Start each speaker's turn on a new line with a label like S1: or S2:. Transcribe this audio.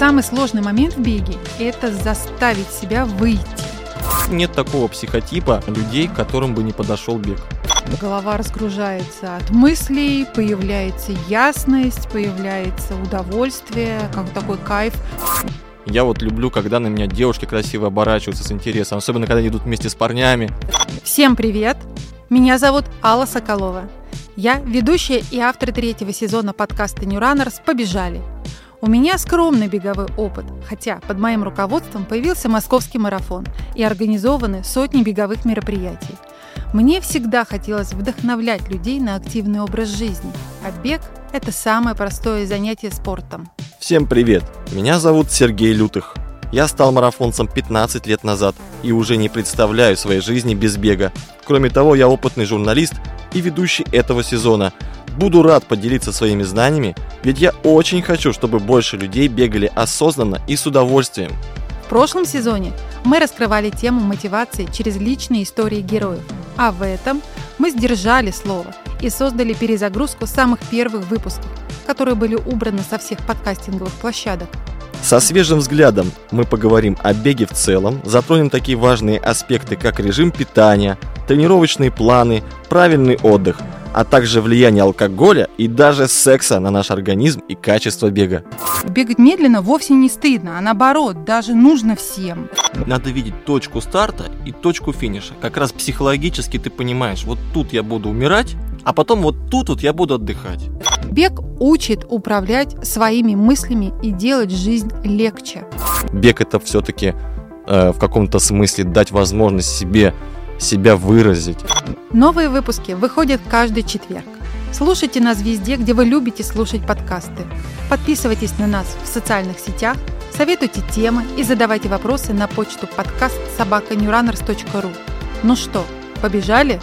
S1: Самый сложный момент в беге – это заставить себя выйти.
S2: Нет такого психотипа людей, к которым бы не подошел бег.
S1: Голова разгружается от мыслей, появляется ясность, появляется удовольствие, как такой кайф.
S2: Я вот люблю, когда на меня девушки красиво оборачиваются с интересом, особенно когда они идут вместе с парнями.
S1: Всем привет! Меня зовут Алла Соколова. Я ведущая и автор третьего сезона подкаста New Runners «Побежали». У меня скромный беговой опыт, хотя под моим руководством появился московский марафон и организованы сотни беговых мероприятий. Мне всегда хотелось вдохновлять людей на активный образ жизни, а бег – это самое простое занятие спортом.
S2: Всем привет! Меня зовут Сергей Лютых. Я стал марафонцем 15 лет назад и уже не представляю своей жизни без бега. Кроме того, я опытный журналист и ведущий этого сезона – Буду рад поделиться своими знаниями, ведь я очень хочу, чтобы больше людей бегали осознанно и с удовольствием.
S1: В прошлом сезоне мы раскрывали тему мотивации через личные истории героев, а в этом мы сдержали слово и создали перезагрузку самых первых выпусков, которые были убраны со всех подкастинговых площадок.
S2: Со свежим взглядом мы поговорим о беге в целом, затронем такие важные аспекты, как режим питания, тренировочные планы, правильный отдых – а также влияние алкоголя и даже секса на наш организм и качество бега.
S1: Бегать медленно вовсе не стыдно, а наоборот, даже нужно всем.
S2: Надо видеть точку старта и точку финиша. Как раз психологически ты понимаешь, вот тут я буду умирать, а потом вот тут вот я буду отдыхать.
S1: Бег учит управлять своими мыслями и делать жизнь легче.
S2: Бег это все-таки э, в каком-то смысле дать возможность себе себя выразить.
S1: Новые выпуски выходят каждый четверг. Слушайте нас везде, где вы любите слушать подкасты. Подписывайтесь на нас в социальных сетях, советуйте темы и задавайте вопросы на почту подкаст собаканewrunners.ru. Ну что, побежали?